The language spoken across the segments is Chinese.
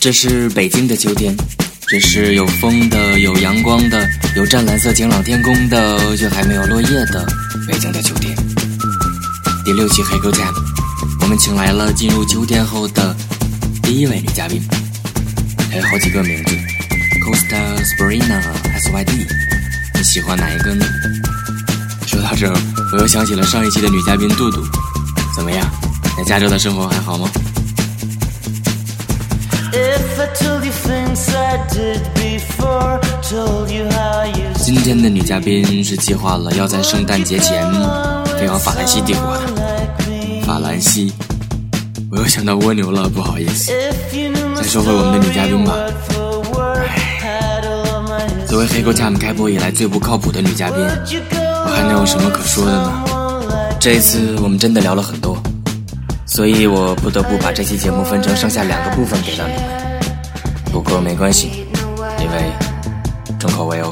这是北京的秋天，这是有风的、有阳光的、有湛蓝色晴朗天空的，却还没有落叶的北京的秋天。第六期黑狗 Jam，我们请来了进入秋天后的第一位女嘉宾，还有好几个名字：Costa、Sprina、SYD。你喜欢哪一个呢？说到这儿，我又想起了上一期的女嘉宾杜杜。怎么样，在加州的生活还好吗？今天的女嘉宾是计划了要在圣诞节前飞往法兰西帝国的。法兰西，我又想到蜗牛了，不好意思。再说回我们的女嘉宾吧。作为黑狗 time 开播以来最不靠谱的女嘉宾，我还能有什么可说的呢？这一次我们真的聊了很多，所以我不得不把这期节目分成上下两个部分给到你们。不过没关系，因为重口味哦。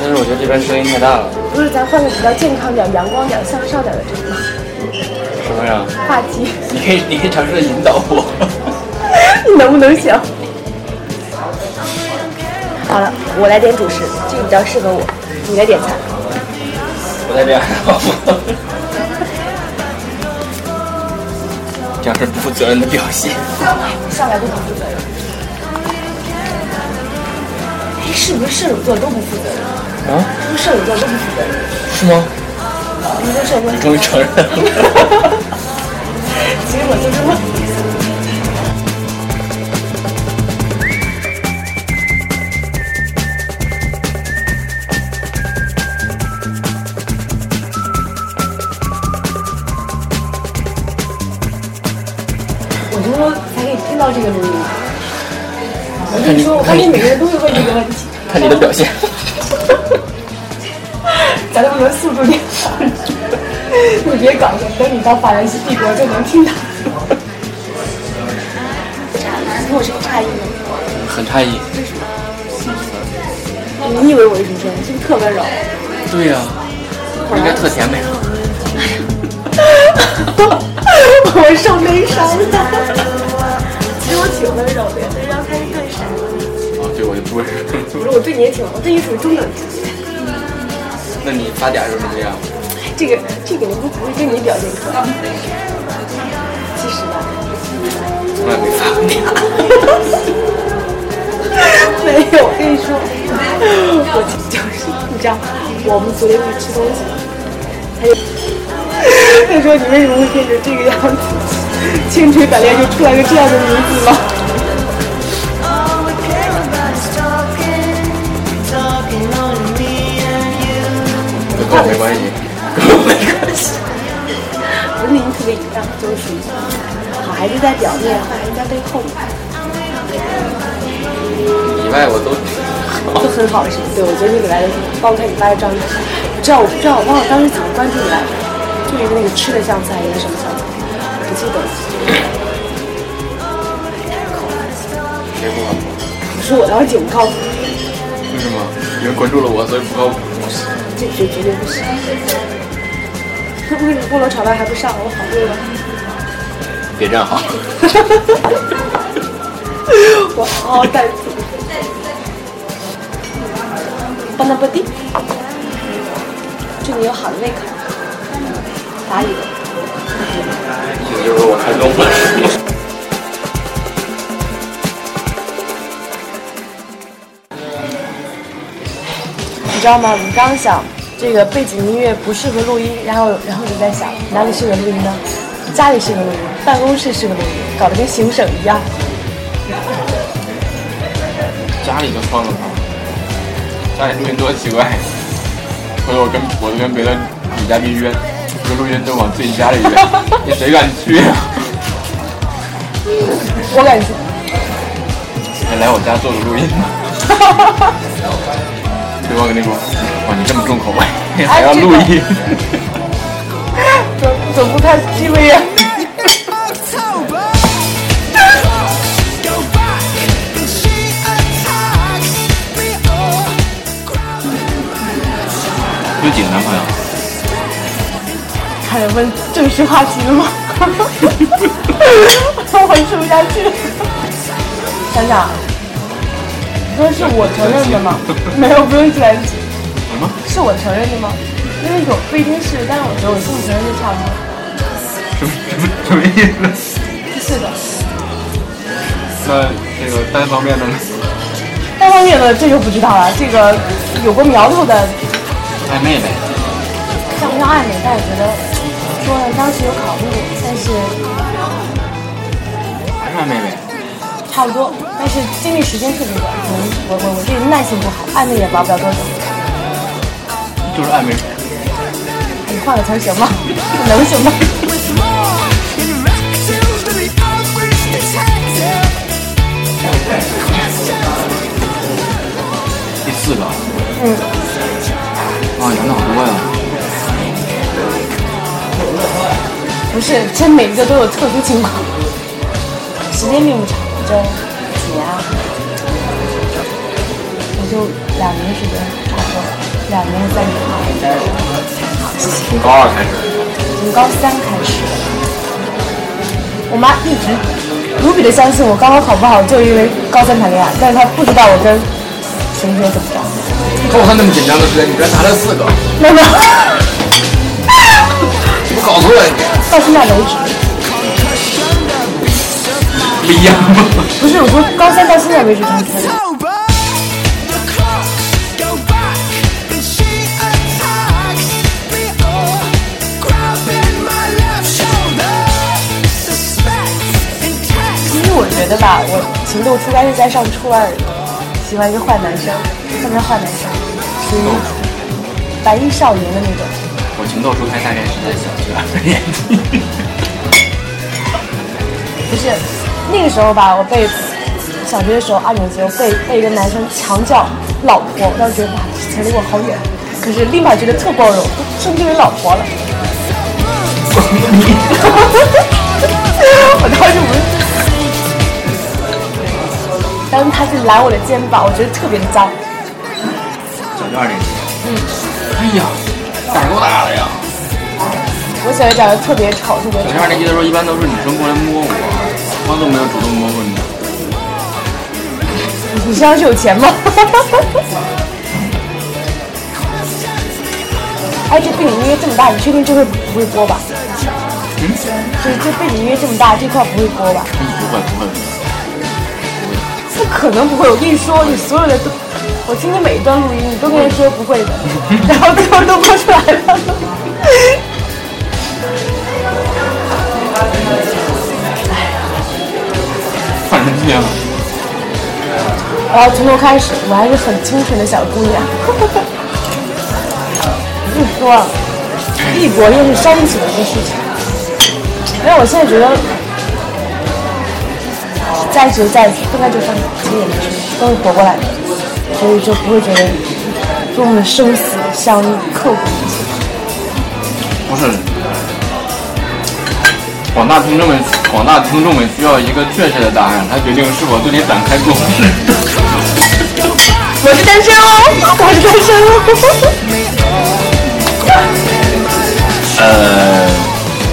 但是我觉得这边声音太大了。不是，咱换个比较健康点、阳光点、向上点的这个什么呀？话题，你可以，你可以尝试着引导我。你能不能行？好了，我来点主食，这个比较适合我。你来点菜。不带这样的好吗？这样是不负责任的表现。上来就不负责任。哎，是不是射手座都不负责任？啊？是不是射手座都不负责任？是吗？你终于承认了。其实我就是问。这个录音。我跟你说，我看你每个人都会问这个问题。看你的表现。咱能不能速度点？你别搞了，等你到法兰西帝国就能听到。你有什么诧异吗？很诧异。你以为我是什么声音？是不是特温柔？对呀、我应该特甜美。我受悲伤了。其实我挺温柔的，但是要开始更闪。哦，对，我就不会。不是，我对你也挺，我对你属于中等级。那你发嗲的时候是这样？这个这个我不不会跟你表现出来。其实吧，从来没发过嗲。没有，我跟你说，我就是你知道，我们昨天去吃东西，他就他说你为什么会变成这个样子？千锤百炼就出来个这样的女子吗？跟我没关系，跟我没关系。不是你特别淫荡，就是好孩子在表面，坏孩子在背后，以外我都都很好是吗？对，我觉得你给来的包括看你发的照片，我知道我不知道我忘了当时怎么关注你来着，就一个那个吃的像菜还是一个什么记得。谁不靠谱？是我当时警告诉你，为什么？因为关注了我，所以不靠谱。这绝绝对不是。为什么菠萝炒蛋还不上？我好饿啊！别站好。我好好带走。邦纳波蒂，祝你有好的胃口。法语的。意思就是我看懂了。你知道吗？我们刚刚想这个背景音乐不适合录音，然后然后就在想哪里适合录音呢？家里适合录音，办公室适合录音，搞得跟行省一样。家里就算了吧，家里录音多奇怪。回 头我跟我跟别的女嘉宾约，这个录音都往自己家里约，你谁敢去啊？我敢去，你来我家做个录音吧。对我跟你说，哇，你这么重口味，还要录音？怎怎么太细微呀？始问正式话题了吗？我吃不下去了。想想，你说是我承认的吗？没有，不用专辑。什么？是我承认的吗？因为有不一定是，但是我觉得我心里承认就差不多。什么什么什么意思？是的，那这个单方面的呢？单方面的这就不知道了。这个有过苗头的，暧昧呗。像不像暧昧？但我觉得说呢，当时有考虑过，但是还是暧昧呗。差不多。但是经历时间特别短，可能我我我这个耐性不好，暧昧也玩不了多久。就是暧昧。你换个词儿行吗？能行吗？第四个。嗯。啊，养的好多呀。不是，这每一个都有特殊情况，时间并不长，就几年啊，也就两年时间，差不多两年三年。从高二开始。从高三开始，我妈一直无比的相信我高考考不好，就因为高三谈恋爱，但是她不知道我跟谁谁怎么着。高三那么紧张的时间，你居然谈了四个？没有。搞错呀你？到现在为止。不一样吗？不是，我说高三到现在为止谈四个。因为我觉得吧，我情窦初开是在上初二，喜欢一个坏男生，特别坏男生，属于白衣少年的那种。我情窦初开大概是在小学二年级。不是，那个时候吧，我被小学的时候二年级，我被被一个男生强叫老婆，我当时觉得哇，这词离我好远，可是立马觉得特包容，都称之为老婆了。我当时不是，当时他是揽我的肩膀，我觉得特别的脏。小学二年级。嗯。哎呀，胆儿够大的呀！我小学长得特别丑，特别丑。小学二年级的时候，一般都是女生过来摸我，我都没有主动摸过你。你身上是有钱吗？哎，这背景音乐这么大，你确定这会不会播吧？嗯。就是这背景音乐这么大，这块不会播吧？嗯，不会不会。不可能不会！我跟你说，你所有的都，我听你每一段录音，你都跟人说不会的，然后最后都播我要从头开始，我还是很清纯的小姑娘。不说，异国又是伤起的一个事情。因为我现在觉得，在一起就在一起，分开就分开，其实也没什么，都是活过来的，所以就不会觉得多么的生死相依、刻骨铭心。不是，广大听众们，广大听众们需要一个确切的答案，来决定是否对你展开攻势。我是单身哦，我是单身哦。呃。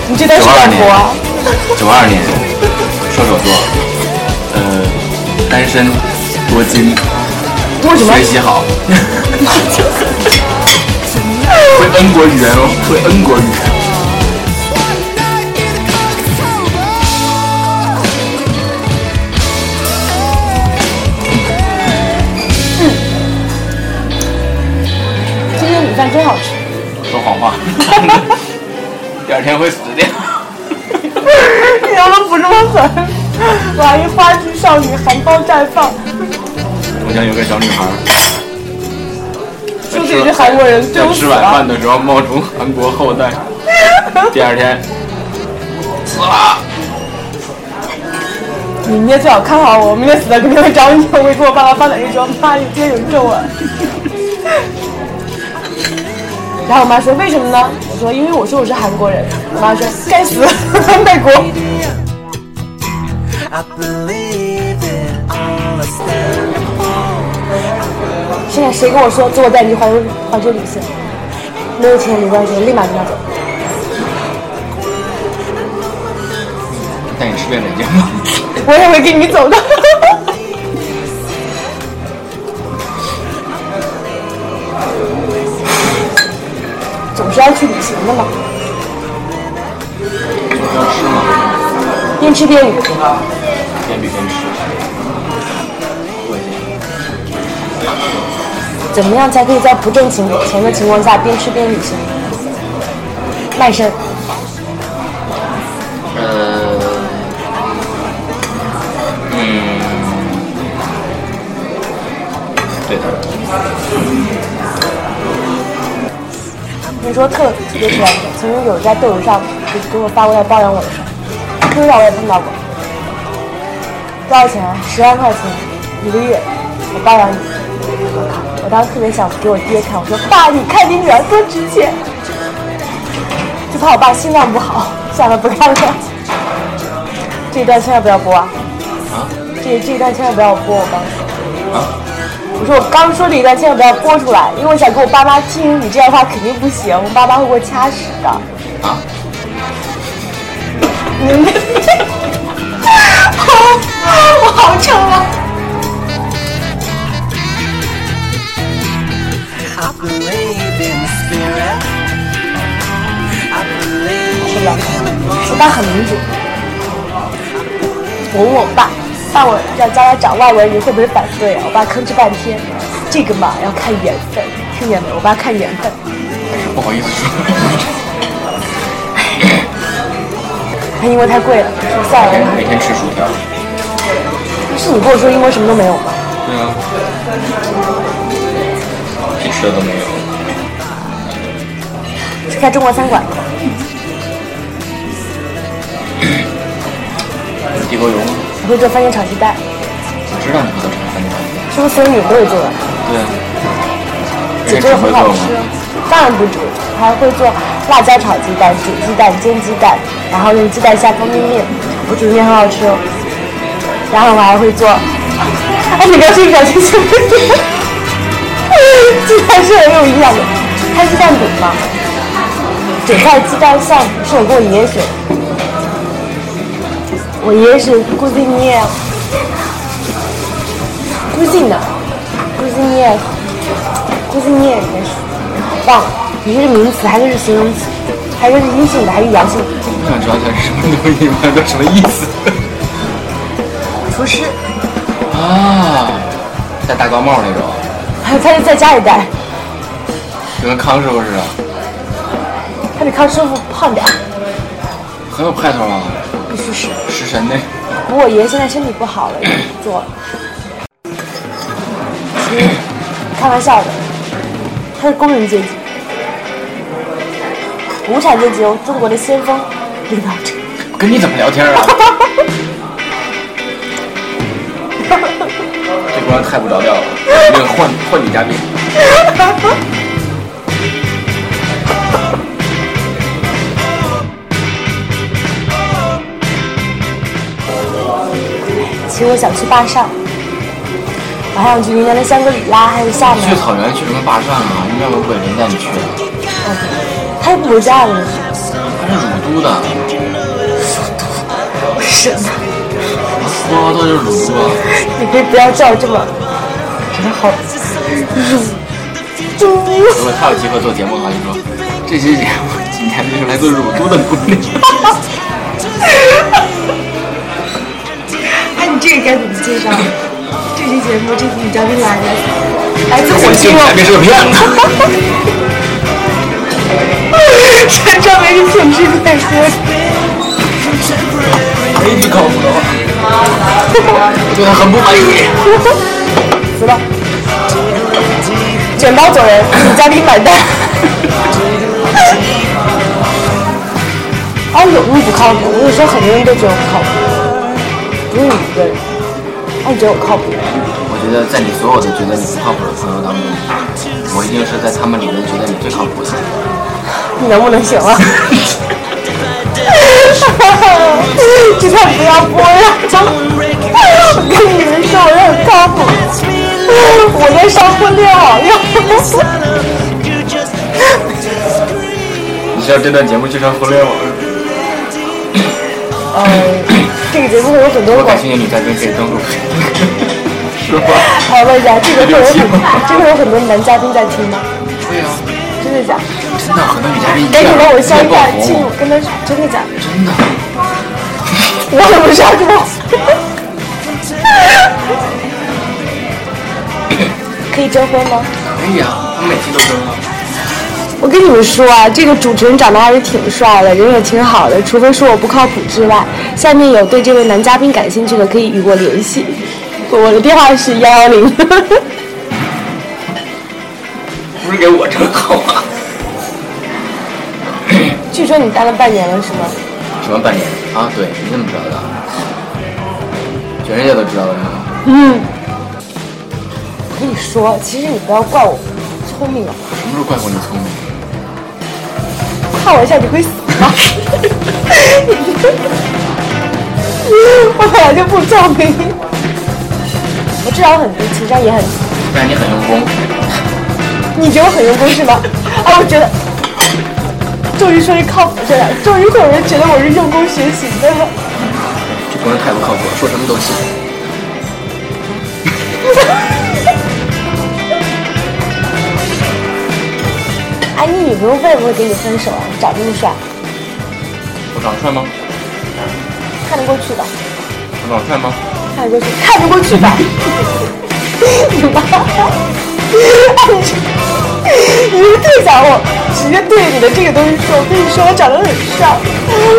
你这单身老婆啊？九二年，射手座，呃，单身，多金，学习好，会 N 国语言哦，会 N 国语言。饭真好吃。说谎话。第二天会死掉。你能不能不这么狠？万一花季少女含苞绽放。我家有个小女孩，说自己是韩国人，在吃晚饭的时候冒充韩国后代。第二天死了。你明天最好看好我，明天死了肯定会找你。我会给我爸爸发短信说：“妈，你今天有皱纹。”然后我妈说为什么呢？我说因为我说我是韩国人。我妈说该死，卖国。现在谁跟我说坐我带你去环球环球旅行？没有钱没关系，立马就要走。带你吃遍人间吧。我也会跟你走的。要去旅行的嘛，要吃吗？边吃边旅。边旅边吃。怎么样才可以在不挣钱钱的情况下边吃边旅行？卖身。呃，嗯，对的。听说特别喜欢的，曾经有在豆豆上给给我发过来包养我的事儿，豆豆上我也碰到过。多少钱啊？十万块钱一个月，我包养你。我靠！我当时特别想给我爹看，我说爸，你看你女儿多值钱。就怕我爸心脏不好，算了，不看了。这一段千万不要播啊！啊这这一段千万不要播，我告诉你。啊！我说我刚说了一段千万不要播出来，因为我想给我爸妈听，你这样的话肯定不行，我爸妈会给我掐死的。啊！你们，好，我好丑啊是的，我爸很民主。我问我爸，爸我让将来找外国人，你会不会反对啊？我爸吭哧半天，这个嘛要看缘分，听见没？我爸看缘分。不好意思说。他 英国太贵了，说算了，每天吃薯条。是你跟我说英国什么都没有吗？对啊。屁吃的都没有。去开中国餐馆，地沟油吗？我会做番茄炒鸡蛋，我知道你会做茶饭的。是不是所有女人都会做的？对啊。只这只会做的很好吃？。当然不止，还会做辣椒炒鸡蛋、煮鸡蛋、煎鸡蛋，然后用鸡蛋下方便面，我煮的面很好吃哦。然后我还会做，哎，你不要这个表情是不是？鸡蛋是很有营养的，它鸡蛋饼吗？整块鸡蛋馅是我跟我爷爷学的，我爷爷是估计你也，估计呢，估计你也。估计你也应该是忘了，你这是名词还是是形容词，还是是阴性的还是阳性的？我想知道它是什么东西，它叫什么意思？厨师，啊，戴大高帽那种，他就在家里戴，就跟康师傅似的，他比康师傅胖点儿，很有派头啊，是。食神呢。不过我爷爷现在身体不好了，也不做了。其实开玩笑的，他是工人阶级，无产阶级由，中国的先锋领导者。我跟你怎么聊天啊？这关太不着调了，那个换换女嘉宾。其实我想去坝上，我还想去云南的香格里拉，还有厦门去。草原去什么坝上啊？应该会人带你去的。他又不如家人，他是乳都的，什么？呼和浩特就是乳都啊。你可以不要叫这么，真的好猪。如果他有机会做节目的话，就说这期节目今天就是来自乳都的姑娘。这个该怎么介绍？这期节目这期女嘉宾来了，来自火星哦，这嘉宾是个骗子。这专门是骗吃骗喝。没一句靠谱我对他很不满意。死吧，卷包走人，女嘉宾买单。啊，有你不靠谱，我有时候很多人都觉得我不靠谱，不是你一个人。哎，你觉得我靠谱？我觉得在你所有的觉得你不靠谱的朋友当中，我一定是在他们里面觉得你最靠谱的。你能不能行了？这段不要播了。我跟你们说，我很靠谱，我在上婚恋网要。你知道这段节目就上互联网，呃，这个节目会有很多广我感兴趣的女嘉宾可以登录。是吧？好，问一下，这个会有很这个会有很多男嘉宾在听吗？会啊，真的假的？真的很多女嘉宾一哎，样你让我笑一下，爆亲，我，跟他说，真的假的？真的。我怎么杀猪？可以征婚吗？可以啊，他们每期都登了。我跟你们说啊，这个主持人长得还是挺帅的，人也挺好的，除非说我不靠谱之外。下面有对这位男嘉宾感兴趣的，可以与我联系，我的电话是幺幺零。不是给我征好吗？据说你待了半年了，是吗？什么半年啊？对你怎么知道的？全世界都知道了吗。嗯。我跟你说，其实你不要怪我聪明啊，什么时候怪过你聪明？看我一下你会死吗？我本来就不聪明，我智商很低，情商也很低。但你很用功。你觉得我很用功是吗？啊，我觉得，终于说一靠谱这样，终于会有人觉得我是用功学习的。这工人太不靠谱了，说什么都信。女朋友会不会跟你分手啊？你长这么帅，我长得帅吗？看得过去的，我长得帅吗？看得过去，看得过去的。你妈！你是最想我直接对你的这个东西说，我跟你说我长得很帅，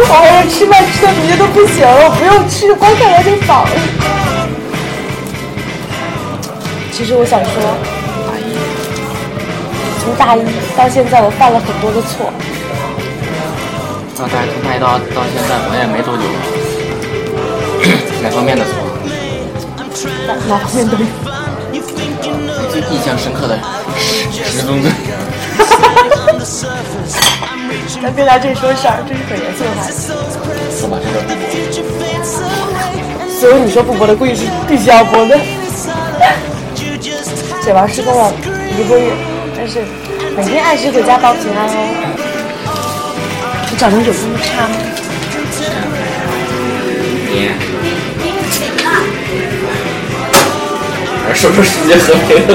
我还是吃饭吃的别的都不行了，我不用吃，光看他就饱了。其实我想说，从大一到现在，我犯了很多的错。那大从大一到到现在，好像也没多久。哪方面的错？哪哪方面都有。最印象深刻的十十宗罪。咱别拿这说事儿，这是很严肃的话题。说吧，这个不播。所有你说不播的，估计是必须要播的。写完施工了一个月，但是每天按时回家报平安哦。你长得有那么差吗？你。而说世界和平的。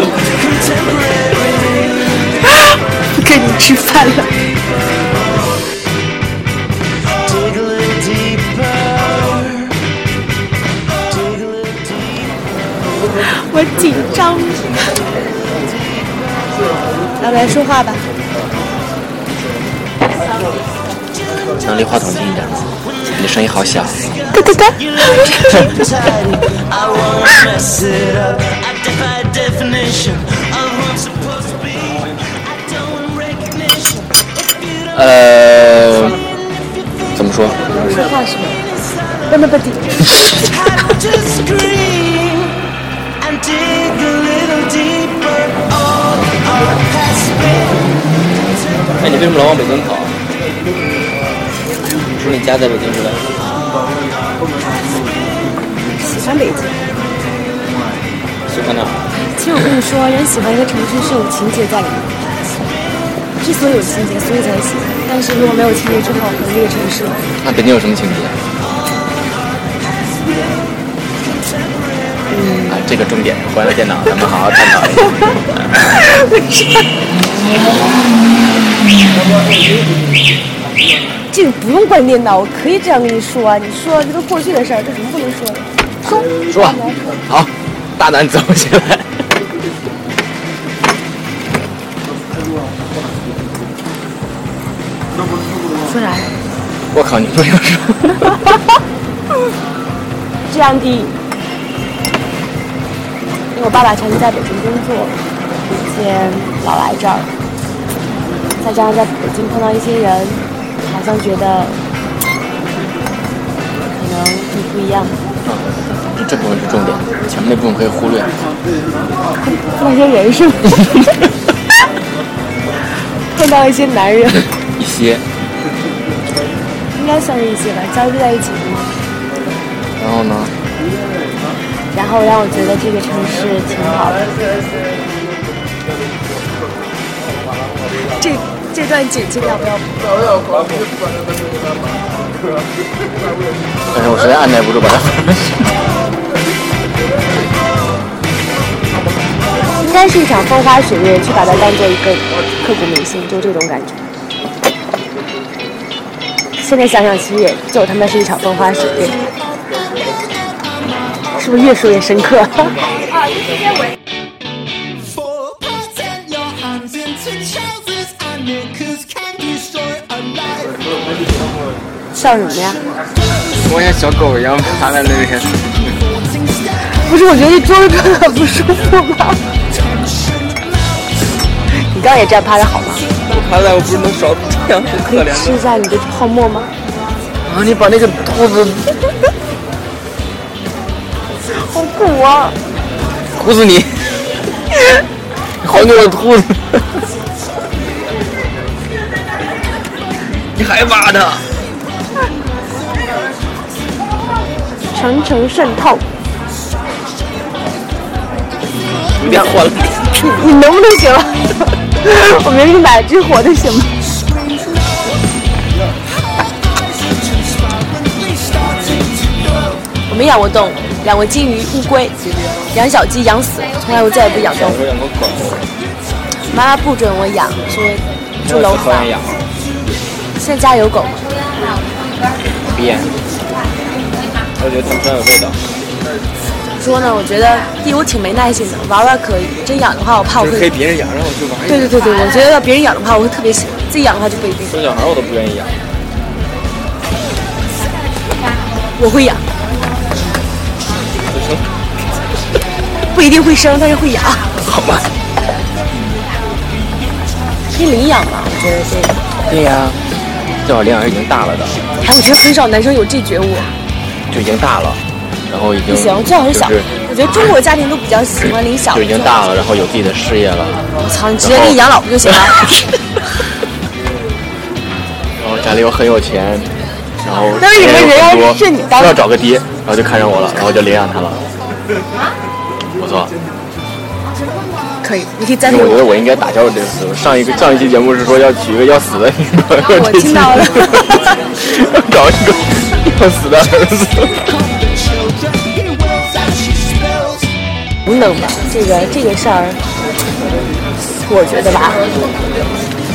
跟你吃饭了。我紧张。来来说话吧。能离话筒近一点吗？你的声音好小。哒哒哒。呃，怎么说？说话？不低。哎，你为什么老往北京跑？说你家在北京是吧？喜欢北京。喜欢哪儿？其实我跟你说，人喜欢一个城市是有情节在里面的。之所以有情节，所以才喜欢。但是如果没有情节之后，可能这个城市那北京有什么情节？这个重点，关了电脑，咱们好好探讨一下。这个不用关电脑，我可以这样跟你说啊。你说这都过去的事儿，这怎么不能说呢？说说吧，好，大胆走起来。说啥呀？我靠，你不要说。这样的，我爸爸长期在北京工作，以前老来这儿，再加上在北京碰到一些人，好像觉得可能你不一样，这部分是重点，前面那部分可以忽略。碰到一些人是吗？碰到一些男人，一些，应该算是一些吧，交织在一起的吗。然后呢？然后让我觉得这个城市挺好的。这这段剪辑要不要？但是我实在按耐不住把它。应该是一场风花雪月，去把它当做一个刻骨铭心，就这种感觉。现在想想，其实也就他妈是一场风花雪月，是不是越说越深刻. 笑什么呀？我像小狗一样趴在那边。不是，我觉得这桌子真的很不舒服吗？你刚刚也这样趴着好吗？趴在我不是能少这样很可以吃一下你的泡沫吗？啊！你把那个兔子好苦啊！哭死你！还给我兔子，你还挖它？层层渗透，你别换了。你能不能行了？我明明买了只活的，行吗？我没养过动物，养过金鱼、乌龟，养小鸡养死了，从来我再也不养动物。我养过狗，妈妈不准我养，说住楼房现在家有狗吗？别。我觉得他们真有味道。说呢，我觉得第一我挺没耐心的，玩玩可以，真养的话我怕我会。以别人养，让我去玩。对对对对，我觉得要别人养的话，我会特别喜欢；自己养的话就不一定。生小孩我都不愿意养。我会养，一定会生，但是会养。好吧。可以领养嘛？我觉得这个，对呀，最好领养已经大了的，哎，我觉得很少男生有这觉悟。就已经大了，然后已经不行，最好是小。就是我觉得中国家庭都比较喜欢领小就。已经大了，然后有自己的事业了，我操，你直接给你养老不就行了？然后家里又很有钱，然后但是你们人要是你当非要找个爹，然后就看上我了，然后就领养他了。不错，可以，你可以暂因停我。觉得我应该打消这个思路。上一个上一期节目是说要娶一个要死的女朋友，我听到了要找一个要死的儿子。吧？这个这个事儿，我觉得吧，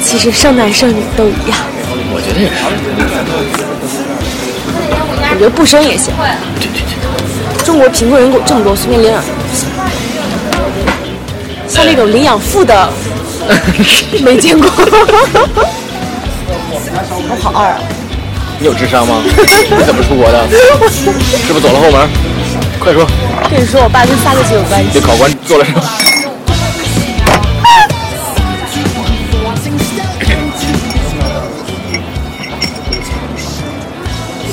其实生男生女都一样。我觉得也是，我觉得不生也行。中国贫困人口这么多，随便领养。像那种领养父的，没见过。我好二啊！你有智商吗？你怎么出国的？是不是走了后门？快说，跟你说，我爸跟三个奇有关系。这考官做了什么？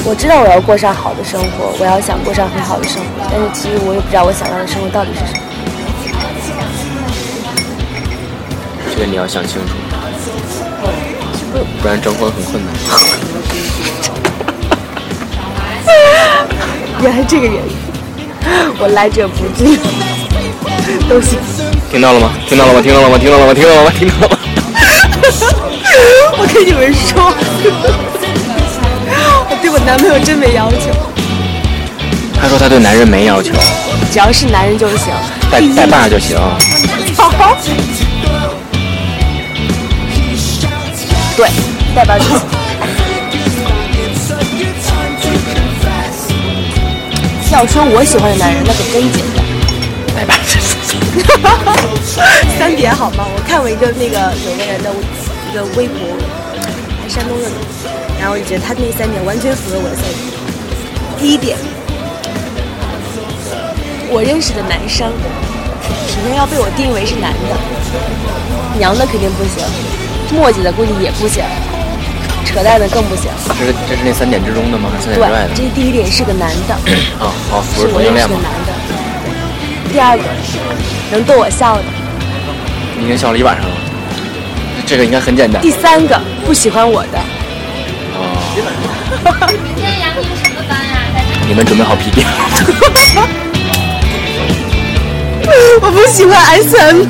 我知道我要过上好的生活，我要想过上很好的生活，但是其实我也不知道我想要的生活到底是什么。这个你要想清楚，不然征婚很困难。原来这个原因，我来者不拒，都行。听到了吗？听到了吗？听到了吗？听到了吗？听到了吗？听到了吗？我跟你们说，我 对我男朋友真没要求，他说他对男人没要求，只要是男人就行。带带把就行。好。对，带把就行。要说我喜欢的男人，那可真简单。带把就行。三点好吗？我看过一个那个有个人的一个微博，还山东的，然后我就觉得他那三点完全符合我的三点。第一点，我认识的男生，首先要被我定义为是男的，娘的肯定不行，磨叽的估计也不行，扯淡的更不行。这是这是那三点之中的吗？还是三对点之外的？，这是第一点是个男的，啊，好，不是同性恋吗？的男的。第二个，能逗我笑的。你已经笑了一晚上了，这个应该很简单。第三个，不喜欢我的。明天什么班呀？在这你们准备好皮鞭？我不喜欢 SM。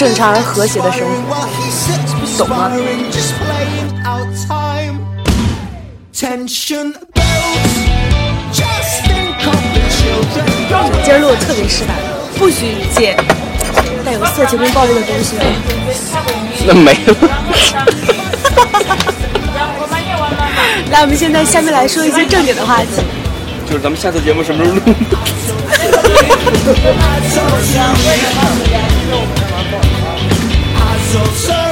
正常而和谐的生活。懂吗 coffee children. 今儿录的特别失败，不许剪带有色情跟暴力的东西哦。那没了。来，我们现在下面来说一些正经的话题。就是咱们下次节目什么时候录？so sorry.